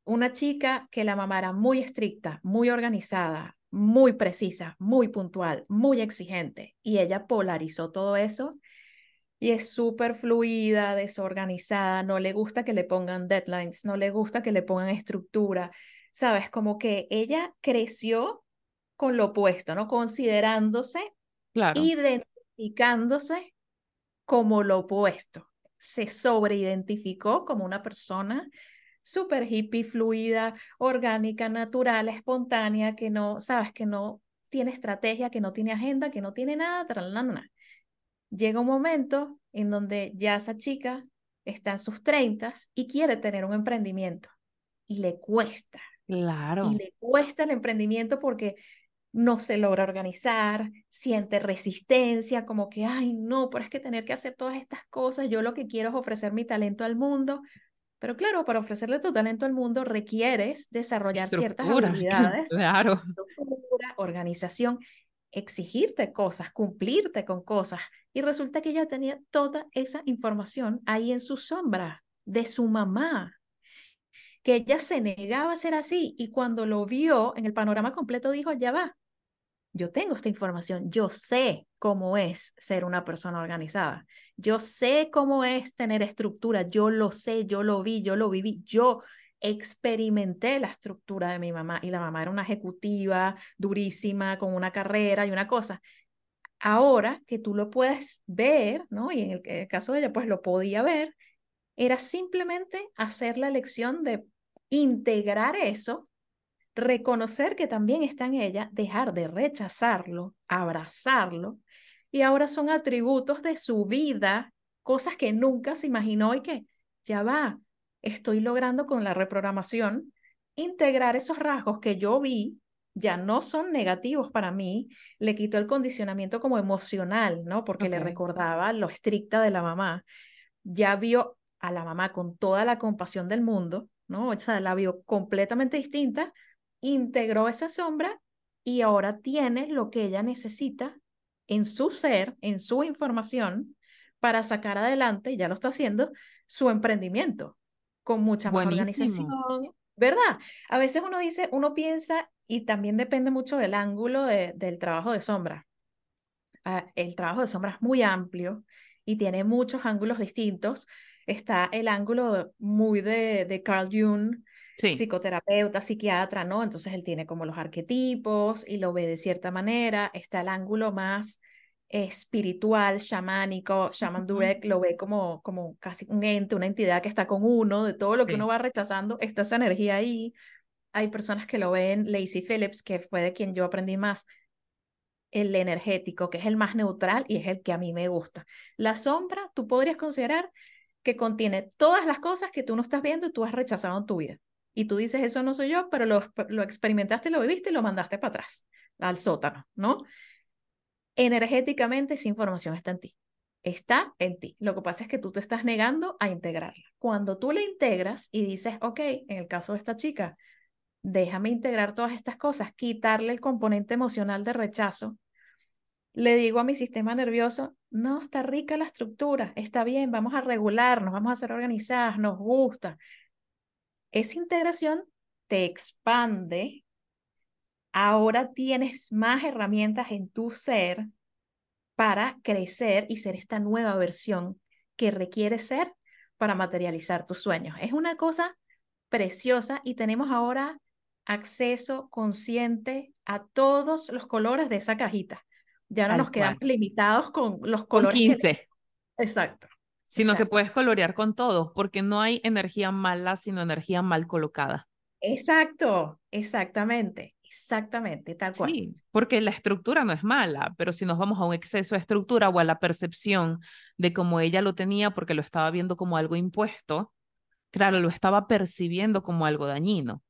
Una chica que la mamá era muy estricta, muy organizada, muy precisa, muy puntual, muy exigente, y ella polarizó todo eso y es súper fluida, desorganizada, no le gusta que le pongan deadlines, no le gusta que le pongan estructura, sabes, como que ella creció con lo opuesto, ¿no? Considerándose, identificándose como lo opuesto. Se sobreidentificó como una persona súper hippie, fluida, orgánica, natural, espontánea, que no, sabes, que no tiene estrategia, que no tiene agenda, que no tiene nada, nada. Llega un momento en donde ya esa chica está en sus treintas y quiere tener un emprendimiento y le cuesta. Claro. Y le cuesta el emprendimiento porque no se logra organizar, siente resistencia, como que, ay, no, pero es que tener que hacer todas estas cosas, yo lo que quiero es ofrecer mi talento al mundo. Pero claro, para ofrecerle tu talento al mundo requieres desarrollar ciertas habilidades, claro. organización, exigirte cosas, cumplirte con cosas. Y resulta que ella tenía toda esa información ahí en su sombra de su mamá, que ella se negaba a ser así y cuando lo vio en el panorama completo dijo, ya va, yo tengo esta información, yo sé cómo es ser una persona organizada, yo sé cómo es tener estructura, yo lo sé, yo lo vi, yo lo viví, yo experimenté la estructura de mi mamá y la mamá era una ejecutiva durísima, con una carrera y una cosa. Ahora que tú lo puedes ver, ¿no? Y en el, caso de ella, pues lo podía ver, era simplemente hacer la elección de integrar eso, reconocer que también está en ella, dejar de rechazarlo, abrazarlo, y ahora son atributos de su vida, cosas que nunca se imaginó y que ya va, estoy logrando con la reprogramación integrar esos rasgos que yo vi ya no son negativos para mí, le quitó el condicionamiento como emocional, ¿no? Porque le recordaba lo estricta de la mamá. Ya vio a la mamá con toda la compasión del mundo, ¿no? O sea, la vio completamente distinta, integró esa sombra y ahora tiene lo que ella necesita en su ser, en su información, para sacar adelante, ya lo está haciendo, su emprendimiento con mucha más organización, ¿verdad? A veces uno dice, uno piensa, y también depende mucho del ángulo del trabajo de sombra. Ah, el trabajo de sombra es muy amplio y tiene muchos ángulos distintos. Está el ángulo muy de, de Carl Jung, psicoterapeuta, psiquiatra, ¿no? Entonces él tiene como los arquetipos y lo ve de cierta manera. Está el ángulo más espiritual, chamánico, Shaman Durek lo ve como, como casi un ente, una entidad que está con uno, de todo lo que uno va rechazando, está esa energía ahí. Hay personas que lo ven, Lacey Phillips, que fue de quien yo aprendí más, el energético, que es el más neutral y es el que a mí me gusta. La sombra, tú podrías considerar que contiene todas las cosas que tú no estás viendo y tú has rechazado en tu vida. Y tú dices, eso no soy yo, pero lo, experimentaste, lo viviste y lo mandaste para atrás, al sótano, ¿no? energéticamente esa información está en ti. Está en ti. Lo que pasa es que tú te estás negando a integrarla. Cuando tú la integras y dices, ok, en el caso de esta chica, déjame integrar todas estas cosas, quitarle el componente emocional de rechazo, le digo a mi sistema nervioso, no, está rica la estructura, está bien, vamos a regularnos, vamos a ser organizadas, nos gusta. Esa integración te expande ahora tienes más herramientas en tu ser para crecer y ser esta nueva versión que requiere ser para materializar tus sueños. Es una cosa preciosa y tenemos ahora acceso consciente a todos los colores de esa cajita. Ya no nos quedamos limitados con los colores. 15. Exacto. Sino que puedes colorear con todos, porque no hay energía mala, sino energía mal colocada. Exacto, exactamente. Exactamente, tal cual. Sí, porque la estructura no es mala, pero si nos vamos a un exceso de estructura o a la percepción de cómo ella lo tenía porque lo estaba viendo como algo impuesto, claro, lo estaba percibiendo como algo dañino.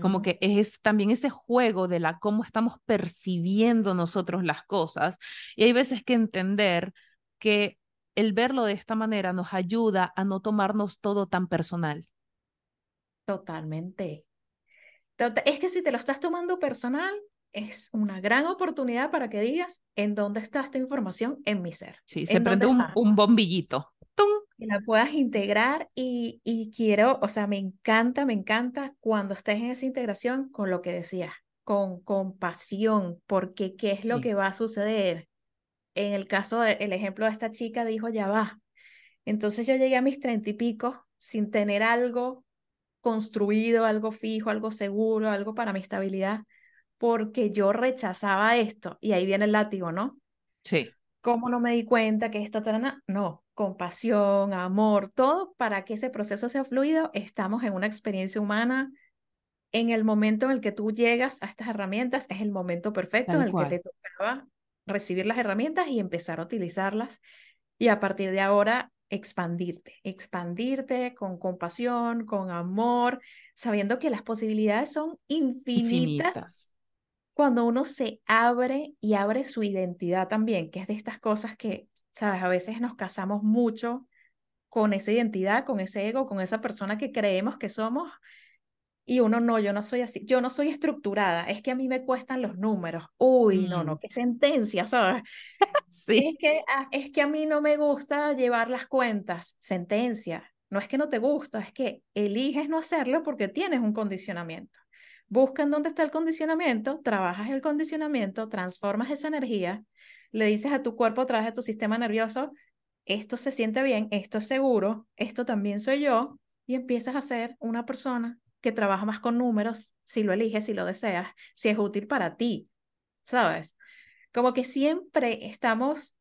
Como que es también ese juego de la cómo estamos percibiendo nosotros las cosas. Y hay veces que entender que el verlo de esta manera nos ayuda a no tomarnos todo tan personal. Totalmente, es que si te lo estás tomando personal, es una gran oportunidad para que digas en dónde está esta información en mi ser. Sí, se prende un, un, bombillito. ¡Tum! Y la puedas integrar y, y quiero, o sea, me encanta, me encanta cuando estés en esa integración con lo que decías, con compasión, porque ¿qué es lo que va a suceder? En el caso, el ejemplo de esta chica dijo, ya va. Entonces yo llegué a mis treinta y pico sin tener algo construido, algo fijo, algo seguro, algo para mi estabilidad, porque yo rechazaba esto. Y ahí viene el látigo, ¿no? Sí. ¿Cómo no me di cuenta que esto... No, compasión, amor, todo para que ese proceso sea fluido. Estamos en una experiencia humana. En el momento en el que tú llegas a estas herramientas, es el momento perfecto en el que te tocaba recibir las herramientas y empezar a utilizarlas. Y a partir de ahora expandirte, expandirte con compasión, con amor, sabiendo que las posibilidades son infinitas, cuando uno se abre y abre su identidad también, que es de estas cosas que, sabes, a veces nos casamos mucho con esa identidad, con ese ego, con esa persona que creemos que somos. Y uno no, yo no soy así, yo no soy estructurada, es que a mí me cuestan los números. Uy, no, no, mm. qué sentencia, ¿sabes? Es, que, es que a mí no me gusta llevar las cuentas. Sentencia. No es que no te gusta, es que eliges no hacerlo porque tienes un condicionamiento. Busca en dónde está el condicionamiento, trabajas el condicionamiento, transformas esa energía, le dices a tu cuerpo a través de tu sistema nervioso, esto se siente bien, esto es seguro, esto también soy yo, y empiezas a ser una persona que trabaja más con números, si lo eliges, si lo deseas, si es útil para ti, ¿sabes? Como que siempre estamos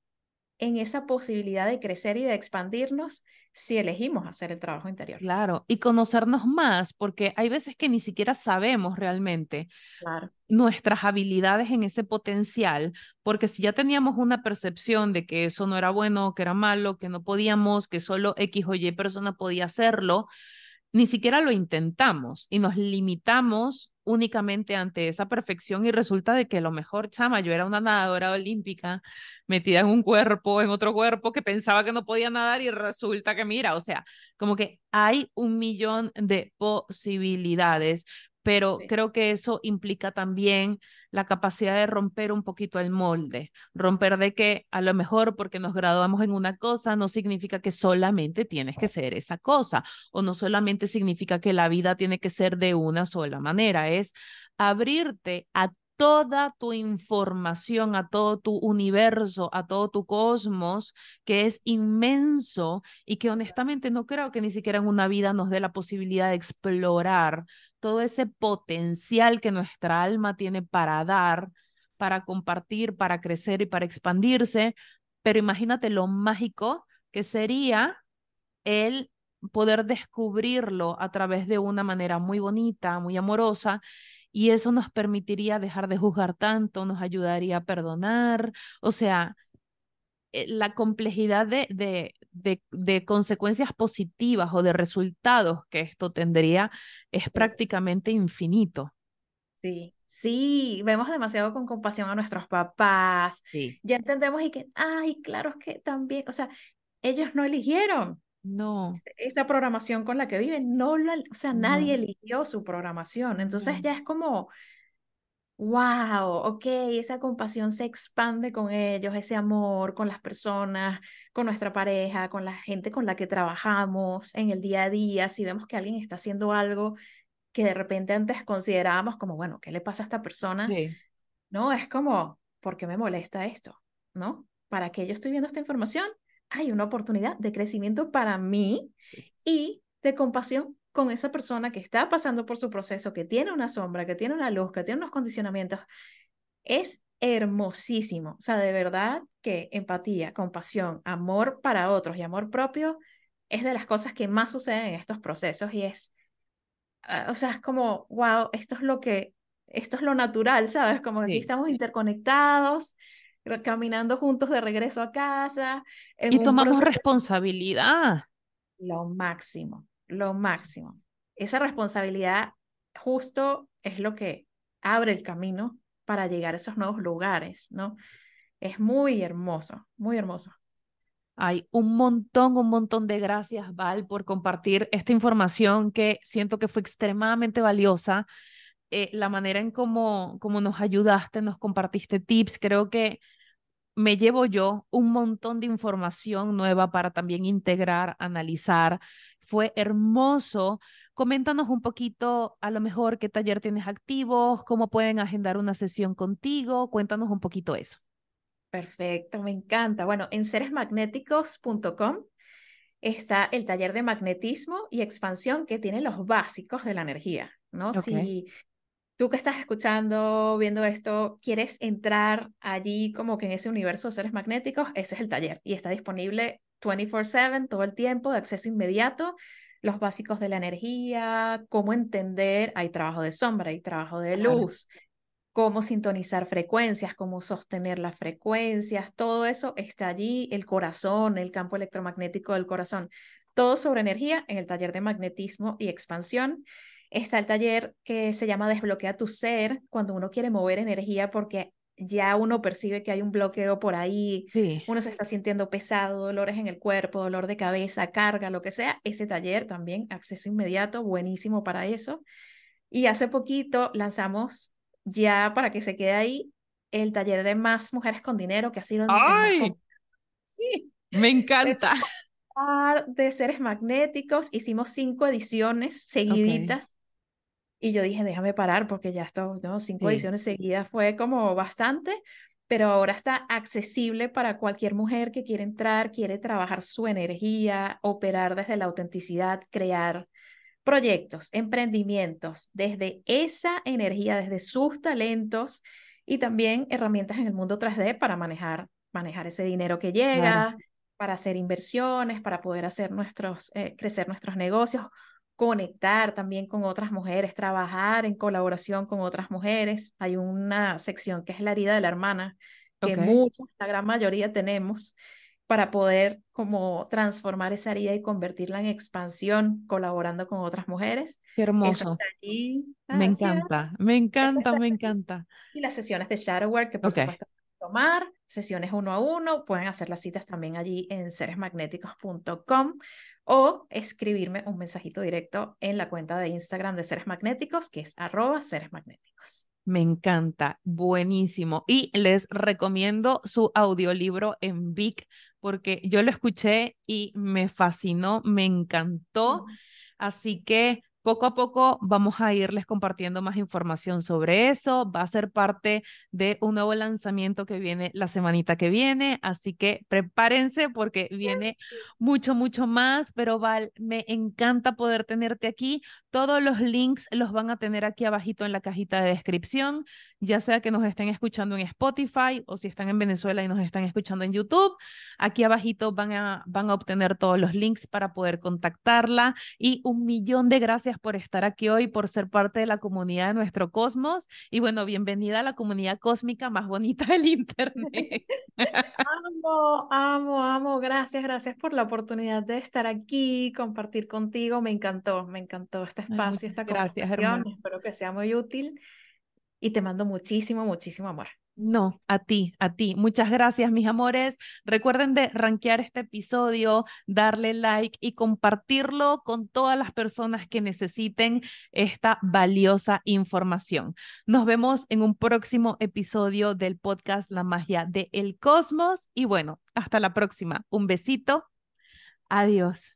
en esa posibilidad de crecer y de expandirnos si elegimos hacer el trabajo interior. Claro, y conocernos más, porque hay veces que ni siquiera sabemos realmente claro. nuestras habilidades en ese potencial, porque si ya teníamos una percepción de que eso no era bueno, que era malo, que no podíamos, que solo X o Y persona podía hacerlo, ni siquiera lo intentamos y nos limitamos únicamente ante esa perfección y resulta de que lo mejor, chama, yo era una nadadora olímpica metida en un cuerpo, en otro cuerpo que pensaba que no podía nadar y resulta que mira, o sea, como que hay un millón de posibilidades, pero creo que eso implica también la capacidad de romper un poquito el molde, romper de que a lo mejor porque nos graduamos en una cosa no significa que solamente tienes que ser esa cosa o no solamente significa que la vida tiene que ser de una sola manera, es abrirte a toda tu información, a todo tu universo, a todo tu cosmos, que es inmenso y que honestamente no creo que ni siquiera en una vida nos dé la posibilidad de explorar todo ese potencial que nuestra alma tiene para dar, para compartir, para crecer y para expandirse. Pero imagínate lo mágico que sería el poder descubrirlo a través de una manera muy bonita, muy amorosa y eso nos permitiría dejar de juzgar tanto, nos ayudaría a perdonar, o sea, eh, la complejidad de, de, de, consecuencias positivas o de resultados que esto tendría es prácticamente infinito. Sí, sí, vemos demasiado con compasión a nuestros papás. Sí. Ya entendemos y que, ay, claro que también, o sea, ellos no eligieron. No. Esa programación con la que viven, no la, o sea, nadie eligió su programación. Entonces ya es como, wow, ok, esa compasión se expande con ellos, ese amor con las personas, con nuestra pareja, con la gente con la que trabajamos en el día a día. Si vemos que alguien está haciendo algo que de repente antes considerábamos como, bueno, ¿qué le pasa a esta persona? No, es como, ¿por qué me molesta esto? ¿No? ¿Para qué yo estoy viendo esta información? Hay una oportunidad de crecimiento para mí y de compasión con esa persona que está pasando por su proceso, que tiene una sombra, que tiene una luz, que tiene unos condicionamientos. Es hermosísimo. O sea, de verdad que empatía, compasión, amor para otros y amor propio es de las cosas que más suceden en estos procesos y es, ah, o sea, es como, wow, esto es lo que, esto es lo natural, ¿sabes? Como aquí estamos interconectados, caminando juntos de regreso a casa. y tomamos responsabilidad. Lo máximo, lo máximo. Esa responsabilidad justo es lo que abre el camino para llegar a esos nuevos lugares, ¿no? Es muy hermoso, muy hermoso. Hay un montón, un montón de gracias, Val, por compartir esta información que siento que fue extremadamente valiosa. Eh, la manera en cómo, cómo nos ayudaste, nos compartiste tips, creo que me llevo yo un montón de información nueva para también integrar, analizar. Fue hermoso. Coméntanos un poquito, a lo mejor, qué taller tienes activos, cómo pueden agendar una sesión contigo. Cuéntanos un poquito eso. Perfecto, me encanta. Bueno, en seresmagnéticos.com está el taller de magnetismo y expansión que tiene los básicos de la energía, ¿no? Si tú que estás escuchando, viendo esto, quieres entrar allí como que en ese universo de seres magnéticos, ese es el taller y está disponible 24/7, todo el tiempo, de acceso inmediato, los básicos de la energía, cómo entender, hay trabajo de sombra, hay trabajo de luz, cómo sintonizar frecuencias, cómo sostener las frecuencias, todo eso está allí, el corazón, el campo electromagnético del corazón, todo sobre energía en el taller de magnetismo y expansión. Está el taller que se llama Desbloquea tu ser, cuando uno quiere mover energía porque ya uno percibe que hay un bloqueo por ahí, uno se está sintiendo pesado, dolores en el cuerpo, dolor de cabeza, carga, lo que sea. Ese taller también, acceso inmediato, buenísimo para eso. Y hace poquito lanzamos ya para que se quede ahí el taller de más mujeres con dinero que ha sido ¡Ay! sí. Me encanta. De seres magnéticos, hicimos cinco ediciones seguiditas. Y yo dije, déjame parar porque ya estos ¿no? cinco ediciones seguidas fue como bastante, pero ahora está accesible para cualquier mujer que quiere entrar, quiere trabajar su energía, operar desde la autenticidad, crear proyectos, emprendimientos, desde esa energía, desde sus talentos y también herramientas en el mundo 3D para manejar, manejar ese dinero que llega, para hacer inversiones, para poder hacer nuestros, eh, crecer nuestros negocios, conectar también con otras mujeres, trabajar en colaboración con otras mujeres. Hay una sección que es la herida de la hermana, que muchos, la gran mayoría tenemos, para poder como transformar esa herida y convertirla en expansión colaborando con otras mujeres. Qué hermoso. Me encanta, me encanta, me encanta. Y las sesiones de shadow work que por supuesto tomar, sesiones uno a uno, pueden hacer las citas también allí en seresmagnéticos.com o escribirme un mensajito directo en la cuenta de Instagram de Seres Magnéticos, que es arroba Seres Magnéticos. Me encanta, buenísimo. Y les recomiendo su audiolibro en Vic porque yo lo escuché y me fascinó, me encantó. Así que poco a poco vamos a irles compartiendo más información sobre eso. Va a ser parte de un nuevo lanzamiento que viene la semanita que viene, así que prepárense porque viene mucho, mucho más. Pero Val, me encanta poder tenerte aquí. Todos los links los van a tener aquí abajito en la cajita de descripción, ya sea que nos estén escuchando en Spotify o si están en Venezuela y nos están escuchando en YouTube. Aquí abajito van a, van a obtener todos los links para poder contactarla y un millón de gracias por estar aquí hoy, por ser parte de la comunidad de nuestro cosmos. Y bueno, bienvenida a la comunidad cósmica más bonita del Internet. amo, amo, amo. Gracias, gracias por la oportunidad de estar aquí, compartir contigo. Me encantó, me encantó este espacio, esta conversación. Espero que sea muy útil y te mando muchísimo, muchísimo amor. No, a ti, a ti. Muchas gracias, mis amores. Recuerden de rankear este episodio, darle like y compartirlo con todas las personas que necesiten esta valiosa información. Nos vemos en un próximo episodio del podcast La magia de el cosmos y bueno, hasta la próxima. Un besito. Adiós.